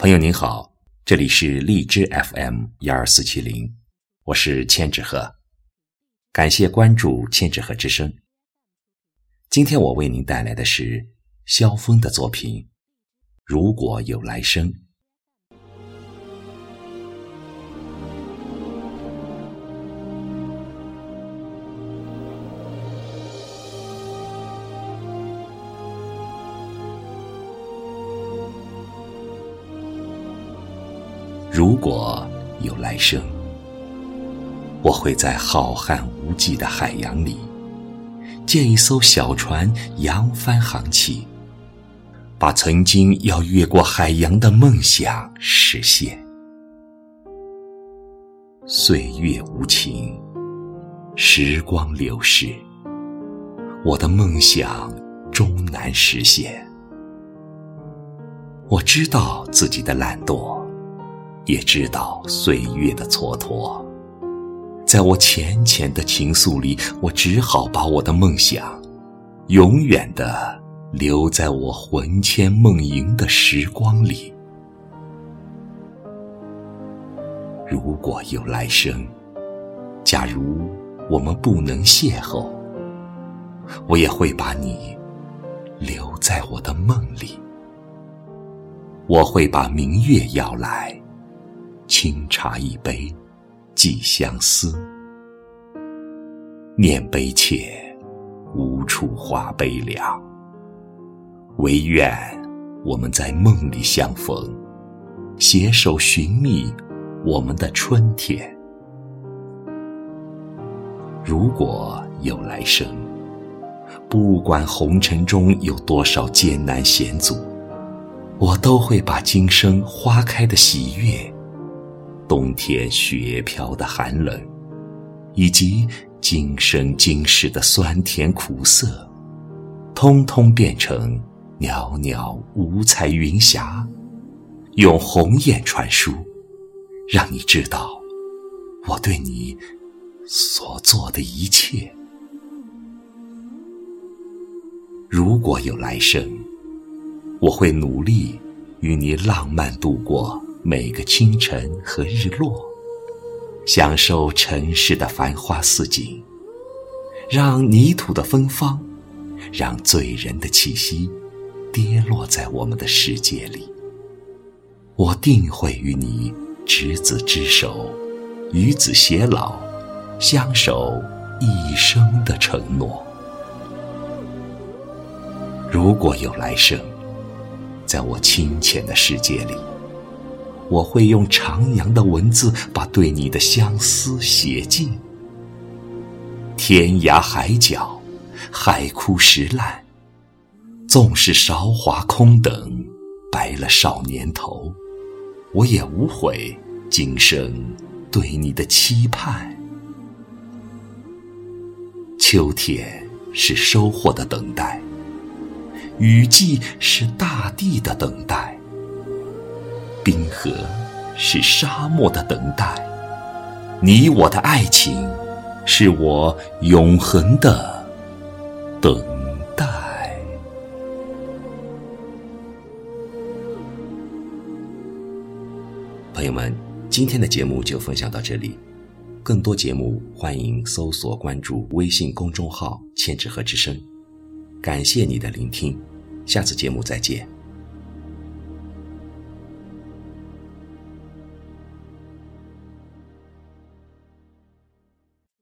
朋友您好，这里是荔枝 FM 幺二四七零，我是千纸鹤，感谢关注千纸鹤之声。今天我为您带来的是萧峰的作品《如果有来生》。如果有来生，我会在浩瀚无际的海洋里建一艘小船，扬帆航起，把曾经要越过海洋的梦想实现。岁月无情，时光流逝，我的梦想终难实现。我知道自己的懒惰。也知道岁月的蹉跎，在我浅浅的情愫里，我只好把我的梦想，永远的留在我魂牵梦萦的时光里。如果有来生，假如我们不能邂逅，我也会把你留在我的梦里。我会把明月邀来。清茶一杯，寄相思。念悲切，无处话悲凉。唯愿我们在梦里相逢，携手寻觅我们的春天。如果有来生，不管红尘中有多少艰难险阻，我都会把今生花开的喜悦。冬天雪飘的寒冷，以及今生今世的酸甜苦涩，通通变成袅袅五彩云霞，用鸿雁传书，让你知道我对你所做的一切。如果有来生，我会努力与你浪漫度过。每个清晨和日落，享受尘世的繁花似锦，让泥土的芬芳，让醉人的气息，跌落在我们的世界里。我定会与你执子之手，与子偕老，相守一生的承诺。如果有来生，在我清浅的世界里。我会用徜徉的文字，把对你的相思写尽。天涯海角，海枯石烂，纵使韶华空等，白了少年头，我也无悔今生对你的期盼。秋天是收获的等待，雨季是大地的等待。冰河是沙漠的等待，你我的爱情是我永恒的等待。朋友们，今天的节目就分享到这里，更多节目欢迎搜索关注微信公众号“千纸鹤之声”。感谢你的聆听，下次节目再见。